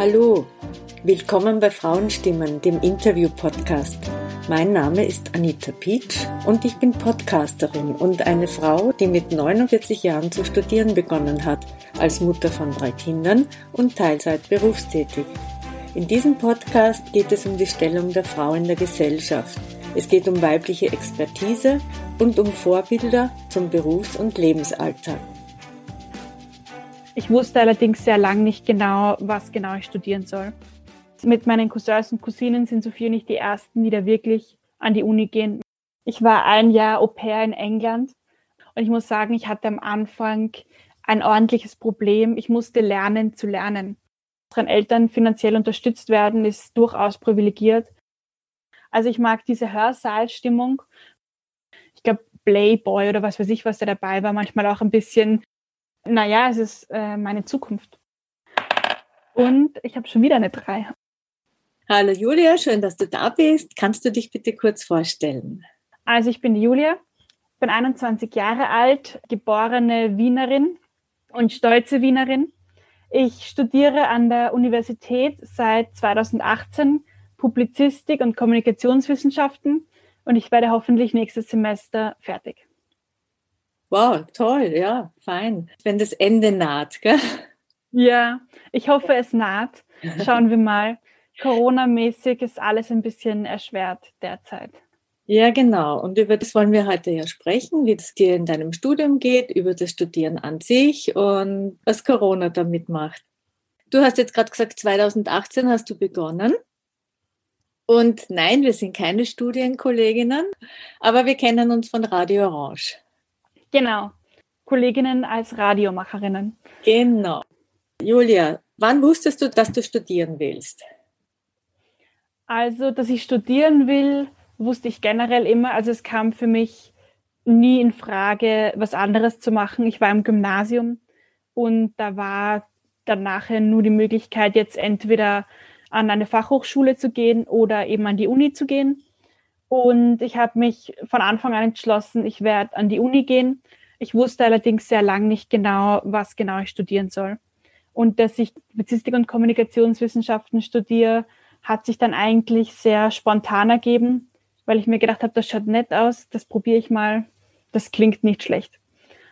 Hallo, willkommen bei Frauenstimmen, dem Interview-Podcast. Mein Name ist Anita Pietsch und ich bin Podcasterin und eine Frau, die mit 49 Jahren zu studieren begonnen hat, als Mutter von drei Kindern und Teilzeit berufstätig. In diesem Podcast geht es um die Stellung der Frau in der Gesellschaft. Es geht um weibliche Expertise und um Vorbilder zum Berufs- und Lebensalltag. Ich wusste allerdings sehr lang nicht genau, was genau ich studieren soll. Mit meinen Cousins und Cousinen sind Sophie und ich die ersten, die da wirklich an die Uni gehen. Ich war ein Jahr Au pair in England und ich muss sagen, ich hatte am Anfang ein ordentliches Problem. Ich musste lernen zu lernen. Unseren Eltern finanziell unterstützt werden, ist durchaus privilegiert. Also ich mag diese Hörsaalstimmung. Ich glaube, Playboy oder was weiß ich, was da dabei war, manchmal auch ein bisschen naja, es ist äh, meine Zukunft. Und ich habe schon wieder eine 3. Hallo Julia, schön, dass du da bist. Kannst du dich bitte kurz vorstellen? Also ich bin die Julia, bin 21 Jahre alt, geborene Wienerin und stolze Wienerin. Ich studiere an der Universität seit 2018 Publizistik und Kommunikationswissenschaften und ich werde hoffentlich nächstes Semester fertig. Wow, toll, ja, fein. Wenn das Ende naht, gell? Ja, ich hoffe, es naht. Schauen wir mal. Corona-mäßig ist alles ein bisschen erschwert derzeit. Ja, genau. Und über das wollen wir heute ja sprechen, wie es dir in deinem Studium geht, über das Studieren an sich und was Corona damit macht. Du hast jetzt gerade gesagt, 2018 hast du begonnen. Und nein, wir sind keine Studienkolleginnen, aber wir kennen uns von Radio Orange. Genau. Kolleginnen als Radiomacherinnen. Genau. Julia, wann wusstest du, dass du studieren willst? Also, dass ich studieren will, wusste ich generell immer. Also es kam für mich nie in Frage, was anderes zu machen. Ich war im Gymnasium und da war dann nachher nur die Möglichkeit, jetzt entweder an eine Fachhochschule zu gehen oder eben an die Uni zu gehen. Und ich habe mich von Anfang an entschlossen, ich werde an die Uni gehen. Ich wusste allerdings sehr lang nicht genau, was genau ich studieren soll. Und dass ich Publizistik und Kommunikationswissenschaften studiere, hat sich dann eigentlich sehr spontan ergeben, weil ich mir gedacht habe, das schaut nett aus, das probiere ich mal, das klingt nicht schlecht.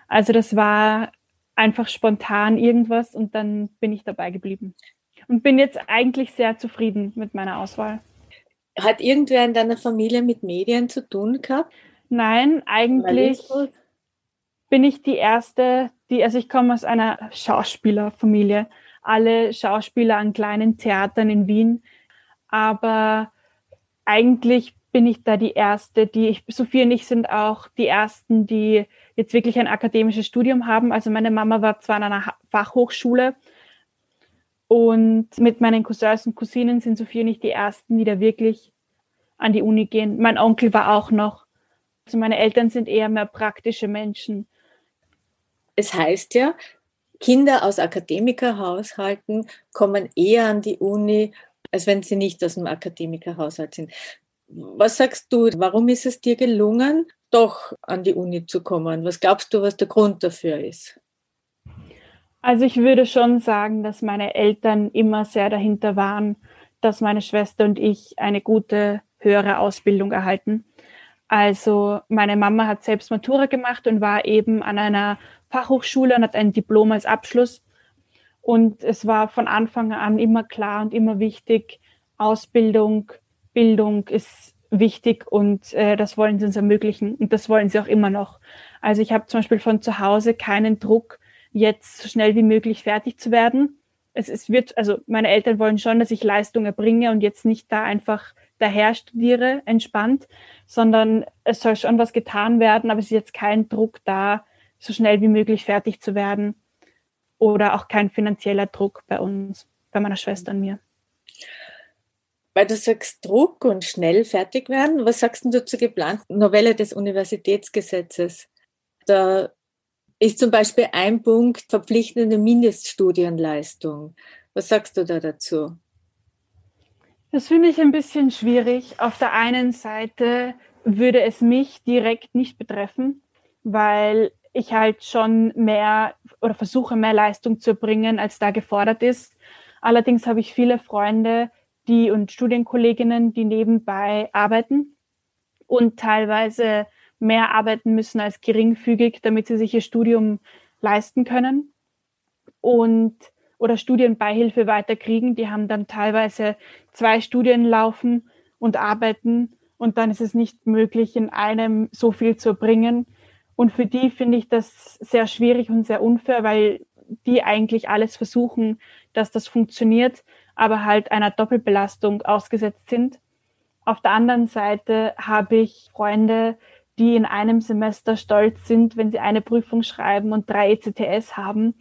Also das war einfach spontan irgendwas und dann bin ich dabei geblieben und bin jetzt eigentlich sehr zufrieden mit meiner Auswahl. Hat irgendwer in deiner Familie mit Medien zu tun gehabt? Nein, eigentlich bin ich die erste, die, also ich komme aus einer Schauspielerfamilie, alle Schauspieler an kleinen Theatern in Wien, aber eigentlich bin ich da die erste, die ich, Sophie und ich sind auch die ersten, die jetzt wirklich ein akademisches Studium haben. Also meine Mama war zwar an einer Fachhochschule und mit meinen Cousins und Cousinen sind Sophie und ich die ersten, die da wirklich an die Uni gehen. Mein Onkel war auch noch. Also meine Eltern sind eher mehr praktische Menschen. Es heißt ja, Kinder aus Akademikerhaushalten kommen eher an die Uni, als wenn sie nicht aus einem Akademikerhaushalt sind. Was sagst du, warum ist es dir gelungen, doch an die Uni zu kommen? Was glaubst du, was der Grund dafür ist? Also ich würde schon sagen, dass meine Eltern immer sehr dahinter waren, dass meine Schwester und ich eine gute höhere Ausbildung erhalten. Also meine Mama hat selbst Matura gemacht und war eben an einer Fachhochschule und hat ein Diplom als Abschluss. Und es war von Anfang an immer klar und immer wichtig, Ausbildung, Bildung ist wichtig und äh, das wollen sie uns ermöglichen und das wollen sie auch immer noch. Also ich habe zum Beispiel von zu Hause keinen Druck, jetzt so schnell wie möglich fertig zu werden. Es, es wird, also meine Eltern wollen schon, dass ich Leistung erbringe und jetzt nicht da einfach daher studiere, entspannt, sondern es soll schon was getan werden, aber es ist jetzt kein Druck da, so schnell wie möglich fertig zu werden oder auch kein finanzieller Druck bei uns, bei meiner Schwester und mir. Weil du sagst Druck und schnell fertig werden, was sagst du zur geplanten Novelle des Universitätsgesetzes? Da ist zum Beispiel ein Punkt verpflichtende Mindeststudienleistung. Was sagst du da dazu? Das finde ich ein bisschen schwierig. Auf der einen Seite würde es mich direkt nicht betreffen, weil ich halt schon mehr oder versuche mehr Leistung zu erbringen, als da gefordert ist. Allerdings habe ich viele Freunde, die und Studienkolleginnen, die nebenbei arbeiten und teilweise mehr arbeiten müssen als geringfügig, damit sie sich ihr Studium leisten können und oder Studienbeihilfe weiterkriegen. Die haben dann teilweise zwei Studien laufen und arbeiten und dann ist es nicht möglich, in einem so viel zu bringen. Und für die finde ich das sehr schwierig und sehr unfair, weil die eigentlich alles versuchen, dass das funktioniert, aber halt einer Doppelbelastung ausgesetzt sind. Auf der anderen Seite habe ich Freunde, die in einem Semester stolz sind, wenn sie eine Prüfung schreiben und drei ECTS haben.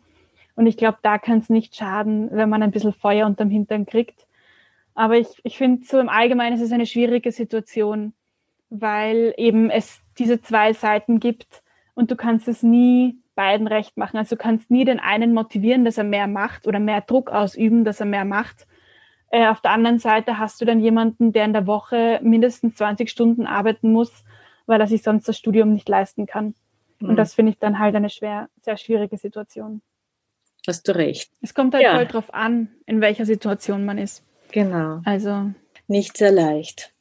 Und ich glaube, da kann es nicht schaden, wenn man ein bisschen Feuer unterm Hintern kriegt. Aber ich, ich finde, so im Allgemeinen ist es eine schwierige Situation, weil eben es diese zwei Seiten gibt und du kannst es nie beiden recht machen. Also du kannst nie den einen motivieren, dass er mehr macht oder mehr Druck ausüben, dass er mehr macht. Äh, auf der anderen Seite hast du dann jemanden, der in der Woche mindestens 20 Stunden arbeiten muss, weil er sich sonst das Studium nicht leisten kann. Mhm. Und das finde ich dann halt eine schwer, sehr schwierige Situation. Hast du recht. Es kommt halt ja. voll drauf an, in welcher Situation man ist. Genau. Also. Nicht sehr leicht.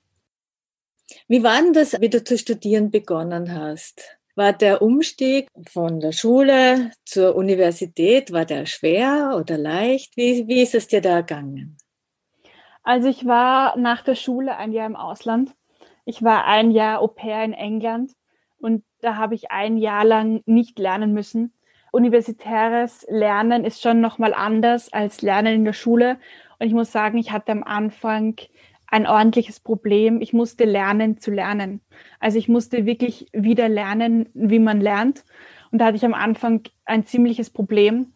Wie war denn das, wie du zu studieren begonnen hast? War der Umstieg von der Schule zur Universität, war der schwer oder leicht? Wie, wie ist es dir da ergangen? Also ich war nach der Schule ein Jahr im Ausland ich war ein Jahr Au pair in England und da habe ich ein Jahr lang nicht lernen müssen. Universitäres Lernen ist schon nochmal anders als Lernen in der Schule. Und ich muss sagen, ich hatte am Anfang ein ordentliches Problem. Ich musste lernen zu lernen. Also ich musste wirklich wieder lernen, wie man lernt. Und da hatte ich am Anfang ein ziemliches Problem.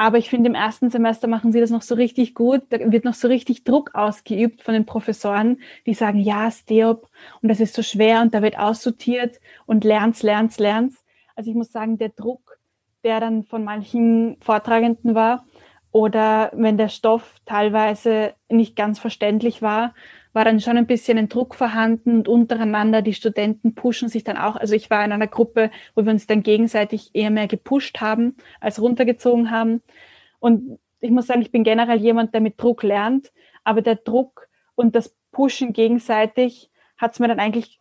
Aber ich finde, im ersten Semester machen sie das noch so richtig gut. Da wird noch so richtig Druck ausgeübt von den Professoren, die sagen, ja, Steop, und das ist so schwer und da wird aussortiert und lernst, lernst, lernst. Also ich muss sagen, der Druck, der dann von manchen Vortragenden war, oder wenn der Stoff teilweise nicht ganz verständlich war, war dann schon ein bisschen ein Druck vorhanden und untereinander die Studenten pushen sich dann auch. Also ich war in einer Gruppe, wo wir uns dann gegenseitig eher mehr gepusht haben als runtergezogen haben. Und ich muss sagen, ich bin generell jemand, der mit Druck lernt, aber der Druck und das Pushen gegenseitig hat es mir dann eigentlich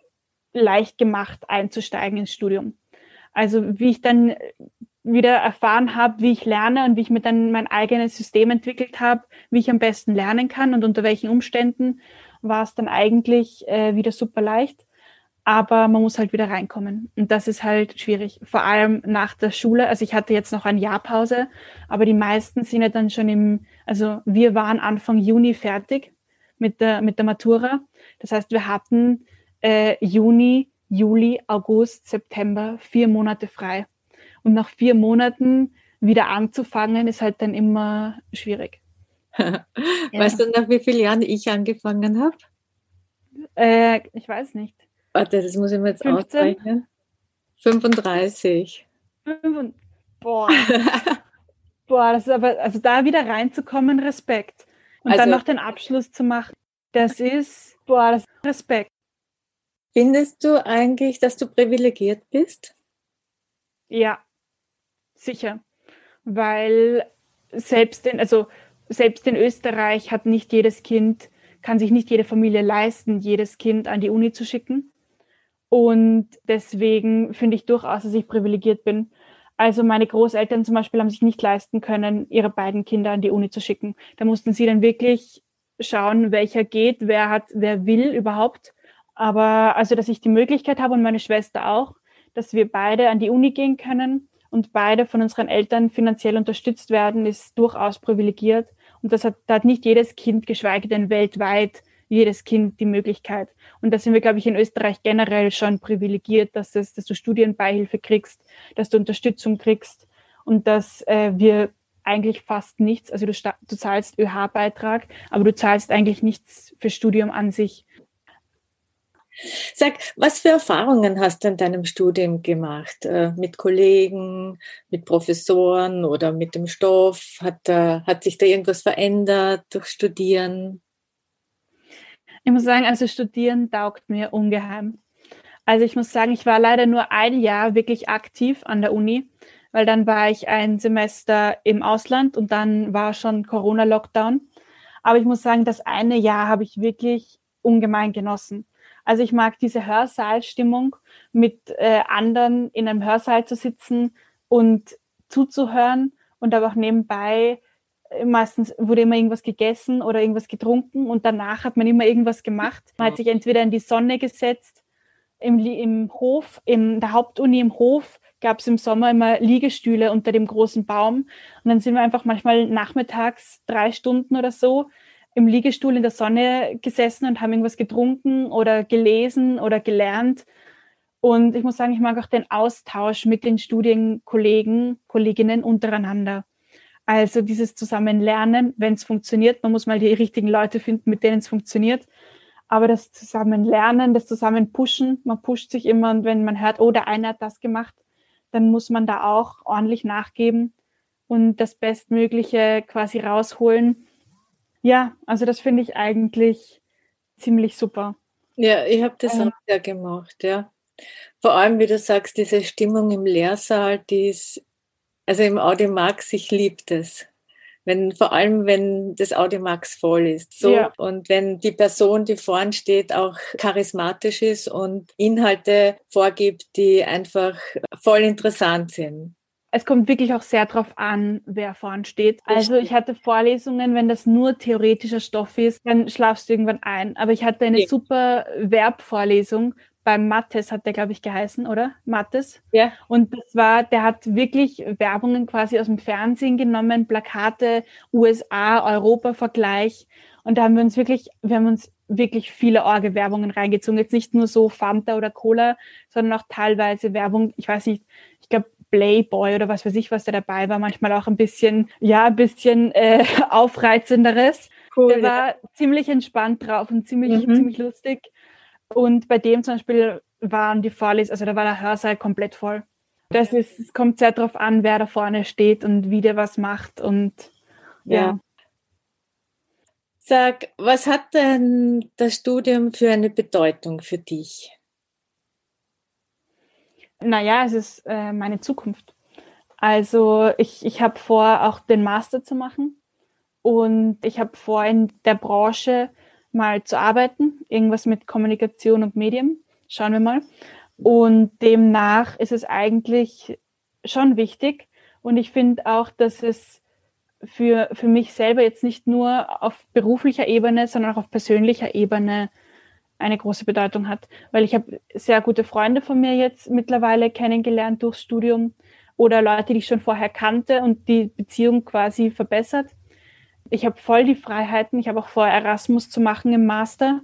leicht gemacht, einzusteigen ins Studium. Also wie ich dann wieder erfahren habe, wie ich lerne und wie ich mir dann mein eigenes System entwickelt habe, wie ich am besten lernen kann und unter welchen Umständen war es dann eigentlich äh, wieder super leicht. Aber man muss halt wieder reinkommen. Und das ist halt schwierig. Vor allem nach der Schule. Also ich hatte jetzt noch ein Jahr Pause, aber die meisten sind ja dann schon im, also wir waren Anfang Juni fertig mit der, mit der Matura. Das heißt, wir hatten äh, Juni, Juli, August, September, vier Monate frei. Und nach vier Monaten wieder anzufangen, ist halt dann immer schwierig. Weißt du, nach wie vielen Jahren ich angefangen habe? Äh, ich weiß nicht. Warte, das muss ich mir jetzt 15? ausrechnen. 35. Boah. Boah, das ist aber, also da wieder reinzukommen, Respekt. Und also, dann noch den Abschluss zu machen, das ist, boah, das ist Respekt. Findest du eigentlich, dass du privilegiert bist? Ja, sicher. Weil selbst in, also selbst in Österreich hat nicht jedes Kind, kann sich nicht jede Familie leisten, jedes Kind an die Uni zu schicken. Und deswegen finde ich durchaus, dass ich privilegiert bin. Also meine Großeltern zum Beispiel haben sich nicht leisten können, ihre beiden Kinder an die Uni zu schicken. Da mussten sie dann wirklich schauen, welcher geht, wer hat, wer will überhaupt. Aber also, dass ich die Möglichkeit habe und meine Schwester auch, dass wir beide an die Uni gehen können und beide von unseren Eltern finanziell unterstützt werden, ist durchaus privilegiert. Und das hat, da hat nicht jedes Kind, geschweige denn weltweit, jedes Kind die Möglichkeit. Und da sind wir, glaube ich, in Österreich generell schon privilegiert, dass, es, dass du Studienbeihilfe kriegst, dass du Unterstützung kriegst und dass äh, wir eigentlich fast nichts, also du, du zahlst ÖH-Beitrag, aber du zahlst eigentlich nichts für Studium an sich. Sag, was für Erfahrungen hast du in deinem Studium gemacht? Äh, mit Kollegen, mit Professoren oder mit dem Stoff? Hat, äh, hat sich da irgendwas verändert durch Studieren? Ich muss sagen, also Studieren taugt mir ungeheim. Also ich muss sagen, ich war leider nur ein Jahr wirklich aktiv an der Uni, weil dann war ich ein Semester im Ausland und dann war schon Corona-Lockdown. Aber ich muss sagen, das eine Jahr habe ich wirklich ungemein genossen. Also ich mag diese Hörsaalstimmung, mit äh, anderen in einem Hörsaal zu sitzen und zuzuhören und aber auch nebenbei äh, meistens wurde immer irgendwas gegessen oder irgendwas getrunken und danach hat man immer irgendwas gemacht. Man hat sich entweder in die Sonne gesetzt, im, im Hof, in der Hauptuni im Hof gab es im Sommer immer Liegestühle unter dem großen Baum und dann sind wir einfach manchmal nachmittags drei Stunden oder so im Liegestuhl in der Sonne gesessen und haben irgendwas getrunken oder gelesen oder gelernt. Und ich muss sagen, ich mag auch den Austausch mit den Studienkollegen, Kolleginnen untereinander. Also dieses Zusammenlernen, wenn es funktioniert, man muss mal die richtigen Leute finden, mit denen es funktioniert. Aber das Zusammenlernen, das Zusammenpushen, man pusht sich immer und wenn man hört, oh, der eine hat das gemacht, dann muss man da auch ordentlich nachgeben und das Bestmögliche quasi rausholen. Ja, also das finde ich eigentlich ziemlich super. Ja, ich habe das ähm, auch sehr gemacht, ja. Vor allem, wie du sagst, diese Stimmung im Lehrsaal, die ist, also im Audimax, ich liebe das. Wenn, vor allem, wenn das Audimax voll ist. So, ja. Und wenn die Person, die vorn steht, auch charismatisch ist und Inhalte vorgibt, die einfach voll interessant sind es kommt wirklich auch sehr darauf an, wer vorn steht. Also ich hatte Vorlesungen, wenn das nur theoretischer Stoff ist, dann schlafst du irgendwann ein. Aber ich hatte eine super Verbvorlesung beim Mattes, hat der, glaube ich, geheißen, oder? Mattes. Ja. Und das war, der hat wirklich Werbungen quasi aus dem Fernsehen genommen, Plakate, USA, Europa-Vergleich. Und da haben wir uns wirklich, wir haben uns wirklich viele Orge-Werbungen reingezogen. Jetzt nicht nur so Fanta oder Cola, sondern auch teilweise Werbung, ich weiß nicht, ich glaube, Playboy oder was weiß ich, was da dabei war, manchmal auch ein bisschen, ja, ein bisschen äh, aufreizenderes. Cool, der war ziemlich entspannt drauf und ziemlich, mhm. ziemlich lustig. Und bei dem zum Beispiel waren die Vorlesungen, also da war der Hörsaal komplett voll. Das ist, es kommt sehr darauf an, wer da vorne steht und wie der was macht und ja. ja. Sag, was hat denn das Studium für eine Bedeutung für dich? Naja, es ist äh, meine Zukunft. Also ich, ich habe vor, auch den Master zu machen und ich habe vor, in der Branche mal zu arbeiten, irgendwas mit Kommunikation und Medien. Schauen wir mal. Und demnach ist es eigentlich schon wichtig. Und ich finde auch, dass es für, für mich selber jetzt nicht nur auf beruflicher Ebene, sondern auch auf persönlicher Ebene eine große Bedeutung hat, weil ich habe sehr gute Freunde von mir jetzt mittlerweile kennengelernt durchs Studium oder Leute, die ich schon vorher kannte und die Beziehung quasi verbessert. Ich habe voll die Freiheiten. Ich habe auch vor, Erasmus zu machen im Master.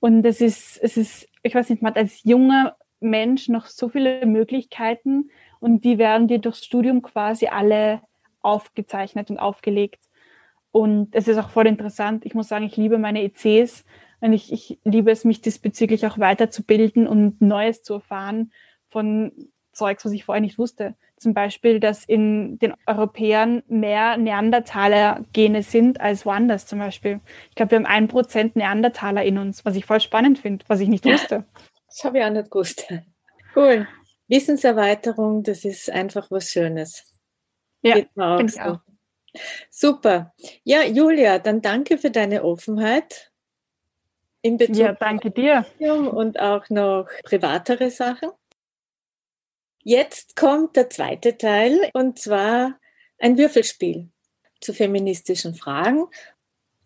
Und es ist, es ist, ich weiß nicht, man hat als junger Mensch noch so viele Möglichkeiten und die werden dir durchs Studium quasi alle aufgezeichnet und aufgelegt. Und es ist auch voll interessant. Ich muss sagen, ich liebe meine ECs und ich, ich liebe es, mich diesbezüglich auch weiterzubilden und Neues zu erfahren von Zeugs, was ich vorher nicht wusste. Zum Beispiel, dass in den Europäern mehr Neandertaler-Gene sind als woanders zum Beispiel. Ich glaube, wir haben ein Prozent Neandertaler in uns, was ich voll spannend finde, was ich nicht wusste. Das habe ich auch nicht gewusst. Cool. Wissenserweiterung, das ist einfach was Schönes. Ja, finde ich auch. Super. Ja, Julia, dann danke für deine Offenheit in Bezug ja, danke dir. und auch noch privatere Sachen. Jetzt kommt der zweite Teil und zwar ein Würfelspiel zu feministischen Fragen.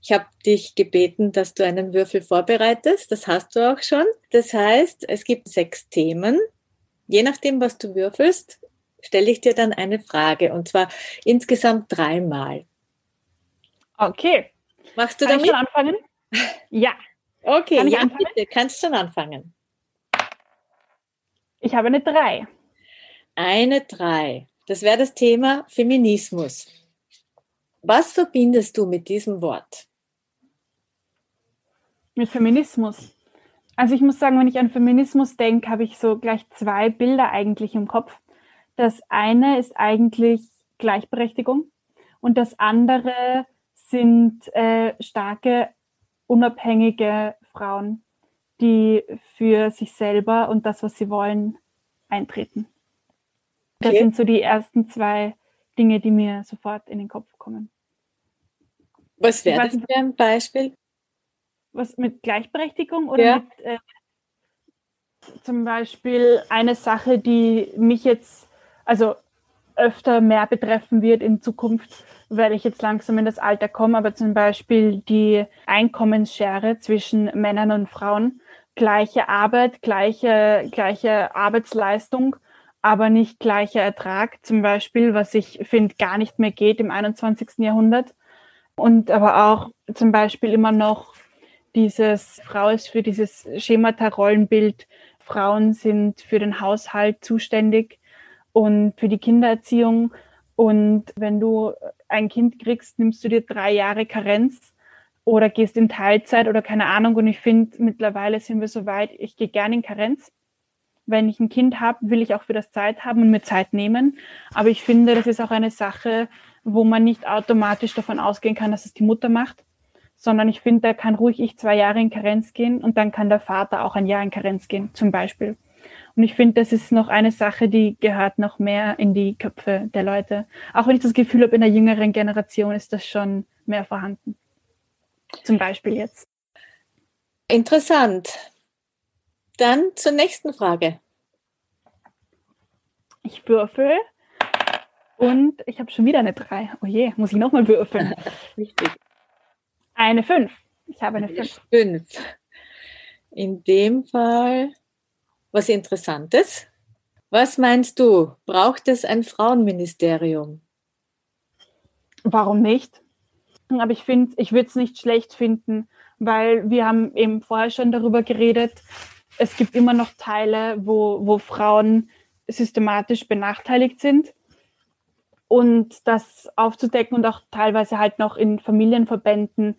Ich habe dich gebeten, dass du einen Würfel vorbereitest. Das hast du auch schon. Das heißt, es gibt sechs Themen. Je nachdem, was du würfelst, stelle ich dir dann eine Frage und zwar insgesamt dreimal. Okay. Machst du Kann damit? Ich schon anfangen? Ja. Okay, Kann ja, bitte, kannst schon anfangen. Ich habe eine 3. Eine 3. Das wäre das Thema Feminismus. Was verbindest du mit diesem Wort? Mit Feminismus. Also ich muss sagen, wenn ich an Feminismus denke, habe ich so gleich zwei Bilder eigentlich im Kopf. Das eine ist eigentlich Gleichberechtigung und das andere sind äh, starke unabhängige Frauen, die für sich selber und das, was sie wollen, eintreten. Das sind so die ersten zwei Dinge, die mir sofort in den Kopf kommen. Was wäre das für ein Beispiel? Was mit Gleichberechtigung oder Ja. mit äh, zum Beispiel eine Sache, die mich jetzt also öfter mehr betreffen wird in Zukunft, weil ich jetzt langsam in das Alter komme, aber zum Beispiel die Einkommensschere zwischen Männern und Frauen. Gleiche Arbeit, gleiche, gleiche Arbeitsleistung, aber nicht gleicher Ertrag, zum Beispiel, was ich finde gar nicht mehr geht im 21. Jahrhundert. Und aber auch zum Beispiel immer noch dieses, Frau ist für dieses Schemata-Rollenbild, Frauen sind für den Haushalt zuständig und für die Kindererziehung. Und wenn du ein Kind kriegst, nimmst du dir drei Jahre Karenz oder gehst in Teilzeit oder keine Ahnung. Und ich finde, mittlerweile sind wir so weit, ich gehe gerne in Karenz. Wenn ich ein Kind habe, will ich auch für das Zeit haben und mir Zeit nehmen. Aber ich finde, das ist auch eine Sache, wo man nicht automatisch davon ausgehen kann, dass es die Mutter macht, sondern ich finde, da kann ruhig ich zwei Jahre in Karenz gehen und dann kann der Vater auch ein Jahr in Karenz gehen, zum Beispiel. Und ich finde, das ist noch eine Sache, die gehört noch mehr in die Köpfe der Leute. Auch wenn ich das Gefühl habe, in der jüngeren Generation ist das schon mehr vorhanden. Zum Beispiel jetzt. Interessant. Dann zur nächsten Frage. Ich würfel und ich habe schon wieder eine 3. Oh je, muss ich nochmal würfeln. Richtig. Eine 5. Ich habe eine 5. Fünf. In dem Fall was Interessantes. Was meinst du? Braucht es ein Frauenministerium? Warum nicht? Aber ich finde, ich würde es nicht schlecht finden, weil wir haben eben vorher schon darüber geredet. Es gibt immer noch Teile, wo, wo Frauen systematisch benachteiligt sind. Und das aufzudecken und auch teilweise halt noch in Familienverbänden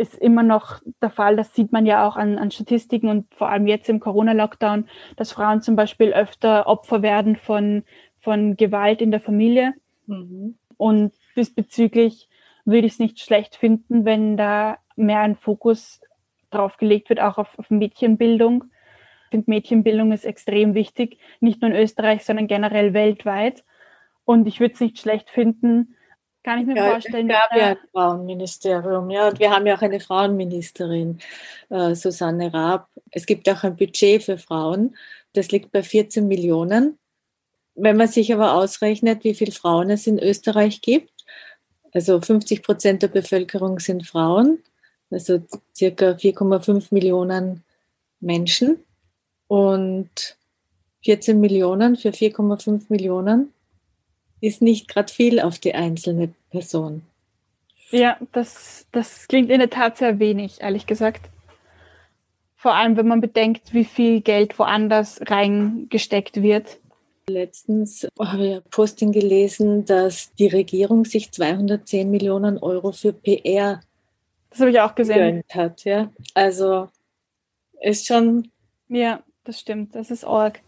ist immer noch der Fall. Das sieht man ja auch an, an Statistiken und vor allem jetzt im Corona-Lockdown, dass Frauen zum Beispiel öfter Opfer werden von, von Gewalt in der Familie. Mhm. Und diesbezüglich würde ich es nicht schlecht finden, wenn da mehr ein Fokus drauf gelegt wird, auch auf, auf Mädchenbildung. Ich finde, Mädchenbildung ist extrem wichtig, nicht nur in Österreich, sondern generell weltweit. Und ich würde es nicht schlecht finden, kann ich mir Ja, vorstellen, es gab ja ein Frauenministerium, ja, und wir haben ja auch eine Frauenministerin, äh, Susanne Raab. Es gibt auch ein Budget für Frauen, das liegt bei 14 Millionen. Wenn man sich aber ausrechnet, wie viele Frauen es in Österreich gibt, also 50 Prozent der Bevölkerung sind Frauen, also circa 4,5 Millionen Menschen und 14 Millionen für 4,5 Millionen ist nicht gerade viel auf die einzelne Person. Ja, das, das klingt in der Tat sehr wenig, ehrlich gesagt. Vor allem, wenn man bedenkt, wie viel Geld woanders reingesteckt wird. Letztens habe ich ein Posting gelesen, dass die Regierung sich 210 Millionen Euro für PR Das habe ich auch gesehen. hat. Ja? Also ist schon, Ja, das stimmt. Das ist arg.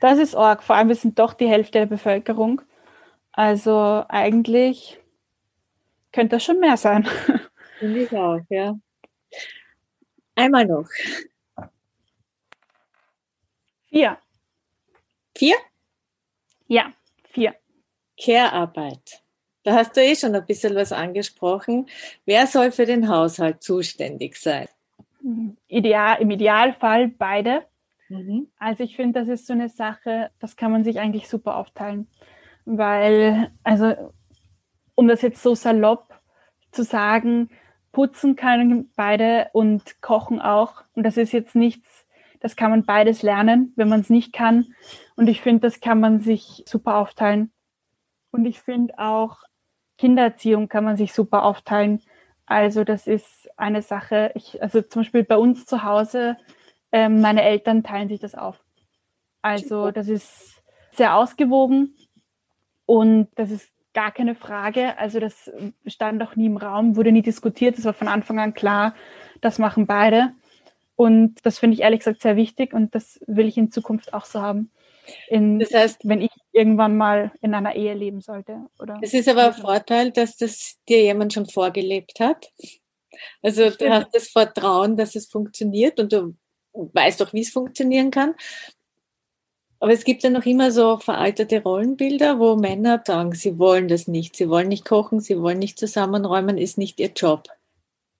Das ist arg. Vor allem, wir sind doch die Hälfte der Bevölkerung. Also eigentlich könnte das schon mehr sein. finde ich auch, ja. Einmal noch. Vier. Vier, Ja, vier. Care-Arbeit. Da hast du eh schon ein bisschen was angesprochen. Wer soll für den Haushalt zuständig sein? Ideal, Im Idealfall beide. Mhm. Also ich finde, das ist so eine Sache, das kann man sich eigentlich super aufteilen. Weil, also, um das jetzt so salopp zu sagen, putzen können beide und kochen auch. Und das ist jetzt nichts, das kann man beides lernen, wenn man es nicht kann. Und ich finde, das kann man sich super aufteilen. Und ich finde auch, Kindererziehung kann man sich super aufteilen. Also das ist eine Sache, ich, also zum Beispiel bei uns zu Hause, ähm, meine Eltern teilen sich das auf. Also das ist sehr ausgewogen und das ist gar keine Frage. Also das stand auch nie im Raum, wurde nie diskutiert. Es war von Anfang an klar, das machen beide. Und das finde ich ehrlich gesagt sehr wichtig und das will ich in Zukunft auch so haben. In, Das heißt, wenn ich irgendwann mal in einer Ehe leben sollte. Oder Es ist aber ein Vorteil, dass das dir jemand schon vorgelebt hat. Also du hast das Vertrauen, dass es funktioniert und du weißt auch, wie es funktionieren kann. Aber es gibt ja noch immer so veraltete Rollenbilder, wo Männer sagen, sie wollen das nicht, sie wollen nicht kochen, sie wollen nicht zusammenräumen, ist nicht ihr Job.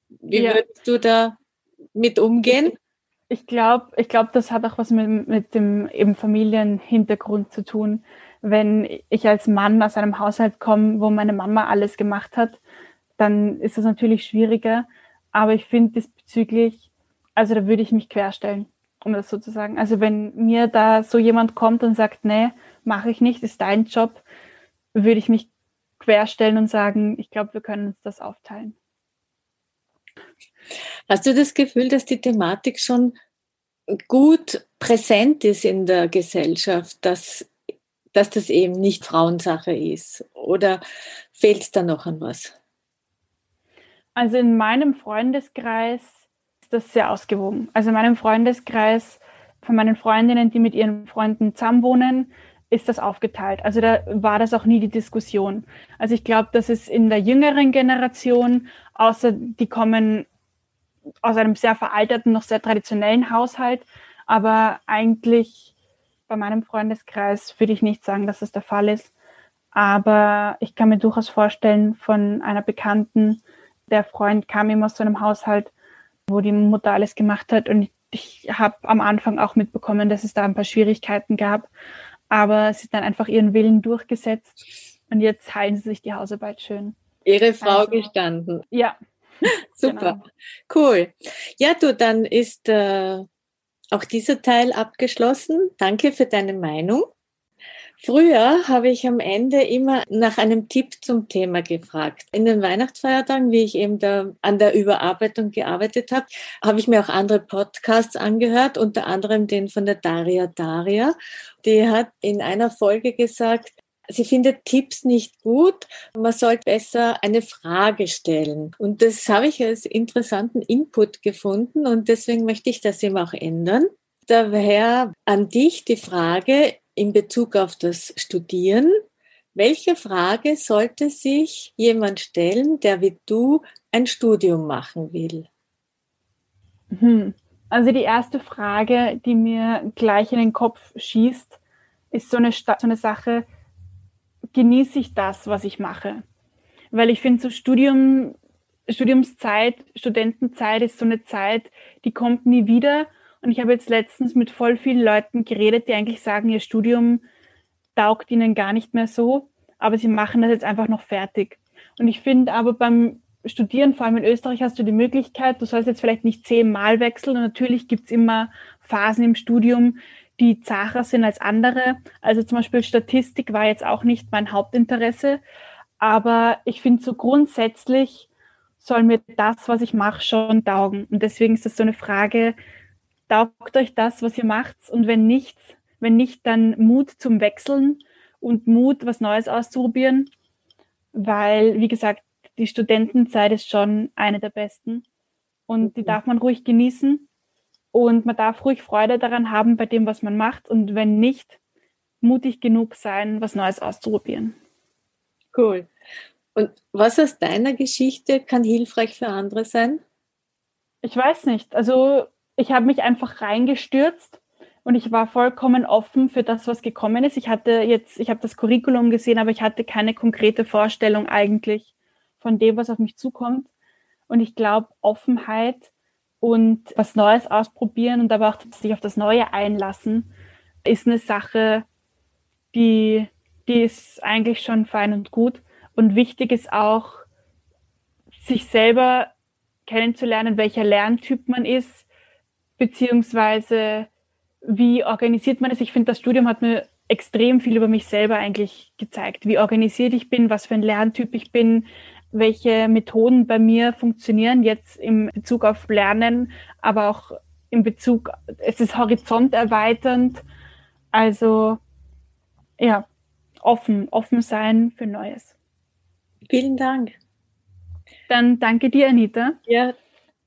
Wie ja. würdest du da mit umgehen? Ich glaube, ich glaube, das hat auch was mit, mit dem eben Familienhintergrund zu tun. Wenn ich als Mann aus einem Haushalt komme, wo meine Mama alles gemacht hat, dann ist das natürlich schwieriger. Aber ich finde diesbezüglich, also da würde ich mich querstellen um das so zu sagen. Also wenn mir da so jemand kommt und sagt, nee, mache ich nicht, ist dein Job, würde ich mich querstellen und sagen, ich glaube, wir können uns das aufteilen. Hast du das Gefühl, dass die Thematik schon gut präsent ist in der Gesellschaft, dass, dass das eben nicht Frauensache ist? Oder fehlt es da noch an was? Also in meinem Freundeskreis das sehr ausgewogen. Also in meinem Freundeskreis von meinen Freundinnen, die mit ihren Freunden zusammenwohnen, ist das aufgeteilt. Also da war das auch nie die Diskussion. Also ich glaube, dass es in der jüngeren Generation, außer die kommen aus einem sehr veralterten, noch sehr traditionellen Haushalt, aber eigentlich bei meinem Freundeskreis würde ich nicht sagen, dass das der Fall ist. Aber ich kann mir durchaus vorstellen, von einer Bekannten, der Freund kam immer aus so einem Haushalt, wo die Mutter alles gemacht hat. Und ich habe am Anfang auch mitbekommen, dass es da ein paar Schwierigkeiten gab. Aber sie hat dann einfach ihren Willen durchgesetzt und jetzt heilen sie sich die Hausarbeit schön. Ihre Frau also, gestanden. Ja. Super. Genau. Cool. Ja, du, dann ist äh, auch dieser Teil abgeschlossen. Danke für deine Meinung. Früher habe ich am Ende immer nach einem Tipp zum Thema gefragt. In den Weihnachtsfeiertagen, wie ich eben da an der Überarbeitung gearbeitet habe, habe ich mir auch andere Podcasts angehört, unter anderem den von der Daria Daria. Die hat in einer Folge gesagt, Sie findet Tipps nicht gut. Man sollte besser eine Frage stellen. Und das habe ich als interessanten Input gefunden und deswegen möchte ich das eben auch ändern. Daher an dich die Frage, in Bezug auf das Studieren. Welche Frage sollte sich jemand stellen, der wie du ein Studium machen will? Hm. Also die erste Frage, die mir gleich in den Kopf schießt, ist so eine, so eine Sache, genieße ich das, was ich mache? Weil ich finde, so Studium, Studiumszeit, Studentenzeit ist so eine Zeit, die kommt nie wieder und ich habe jetzt letztens mit voll vielen Leuten geredet, die eigentlich sagen, ihr Studium taugt ihnen gar nicht mehr so, aber sie machen das jetzt einfach noch fertig. Und ich finde aber beim Studieren, vor allem in Österreich, hast du die Möglichkeit, du sollst jetzt vielleicht nicht zehnmal wechseln und natürlich gibt's immer Phasen im Studium, die zacher sind als andere. Also zum Beispiel Statistik war jetzt auch nicht mein Hauptinteresse, aber ich finde so grundsätzlich soll mir das, was ich mache, schon taugen. Und deswegen ist das so eine Frage, taugt euch das, was ihr macht? Und wenn nicht, wenn nicht, dann Mut zum Wechseln und Mut, was Neues auszuprobieren, weil, wie gesagt, die Studentenzeit ist schon eine der besten und die darf man ruhig genießen und man darf ruhig Freude daran haben bei dem, was man macht und wenn nicht, mutig genug sein, was Neues auszuprobieren. Cool. Und was aus deiner Geschichte kann hilfreich für andere sein? Ich weiß nicht. Also ich habe mich einfach reingestürzt und ich war vollkommen offen für das, was gekommen ist. Ich hatte jetzt, ich habe das Curriculum gesehen, aber ich hatte keine konkrete Vorstellung eigentlich von dem, was auf mich zukommt. Und ich glaube, Offenheit und was Neues ausprobieren und aber auch sich auf das Neue einlassen, ist eine Sache, die, die ist eigentlich schon fein und gut. Und wichtig ist auch, sich selber kennenzulernen, welcher Lerntyp man ist, beziehungsweise wie organisiert man es? Ich finde, das Studium hat mir extrem viel über mich selber eigentlich gezeigt, wie organisiert ich bin, was für ein Lerntyp ich bin, welche Methoden bei mir funktionieren jetzt im Bezug auf Lernen, aber auch im Bezug, es ist horizonterweiternd. Also ja, offen, offen sein für Neues. Vielen Dank. Dann danke dir, Anita. Ja,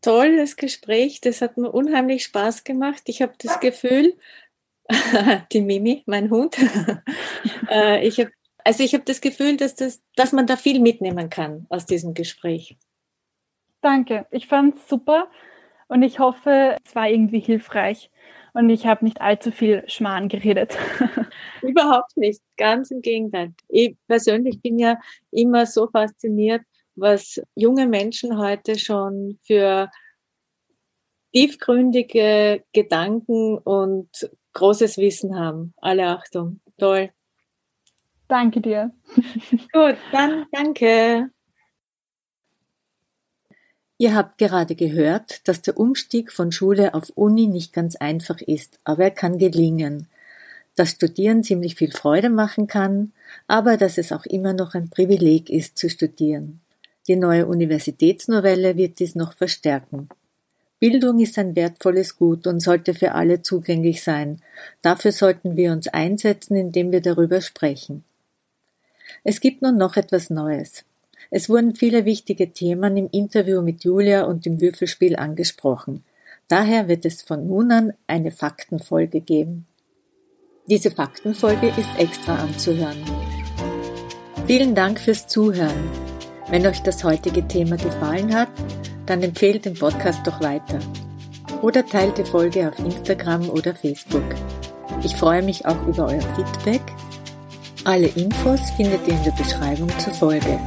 tolles Gespräch. Das hat mir unheimlich Spaß gemacht. Ich habe das Gefühl, die Mimi, mein Hund, äh, ich habe also ich habe das Gefühl, dass, das, dass man da viel mitnehmen kann aus diesem Gespräch. Danke, ich fand es super und ich hoffe, es war irgendwie hilfreich. und ich habe nicht allzu viel Schmarrn geredet. Überhaupt nicht, ganz im Gegenteil. Ich persönlich bin ja immer so fasziniert, was junge Menschen heute schon für tiefgründige Gedanken und großes Wissen haben. Alle Achtung. Toll. Danke dir. Gut, dann danke. Ihr habt gerade gehört, dass der Umstieg von Schule auf Uni nicht ganz einfach ist, aber er kann gelingen. Dass Studieren ziemlich viel Freude machen kann, aber dass es auch immer noch ein Privileg ist zu studieren. Die neue Universitätsnovelle wird dies noch verstärken. Bildung ist ein wertvolles Gut und sollte für alle zugänglich sein. Dafür sollten wir uns einsetzen, indem wir darüber sprechen. Es gibt nun noch etwas Neues. Es wurden viele wichtige Themen im Interview mit Julia und im Würfelspiel angesprochen. Daher wird es von nun an eine Faktenfolge geben. Diese Faktenfolge ist extra anzuhören. Vielen Dank fürs Zuhören. Wenn euch das heutige Thema gefallen hat, dann empfehlt den Podcast doch weiter. Oder teilt die Folge auf Instagram oder Facebook. Ich freue mich auch über euer Feedback. Alle Infos findet ihr in der Beschreibung zur Folge.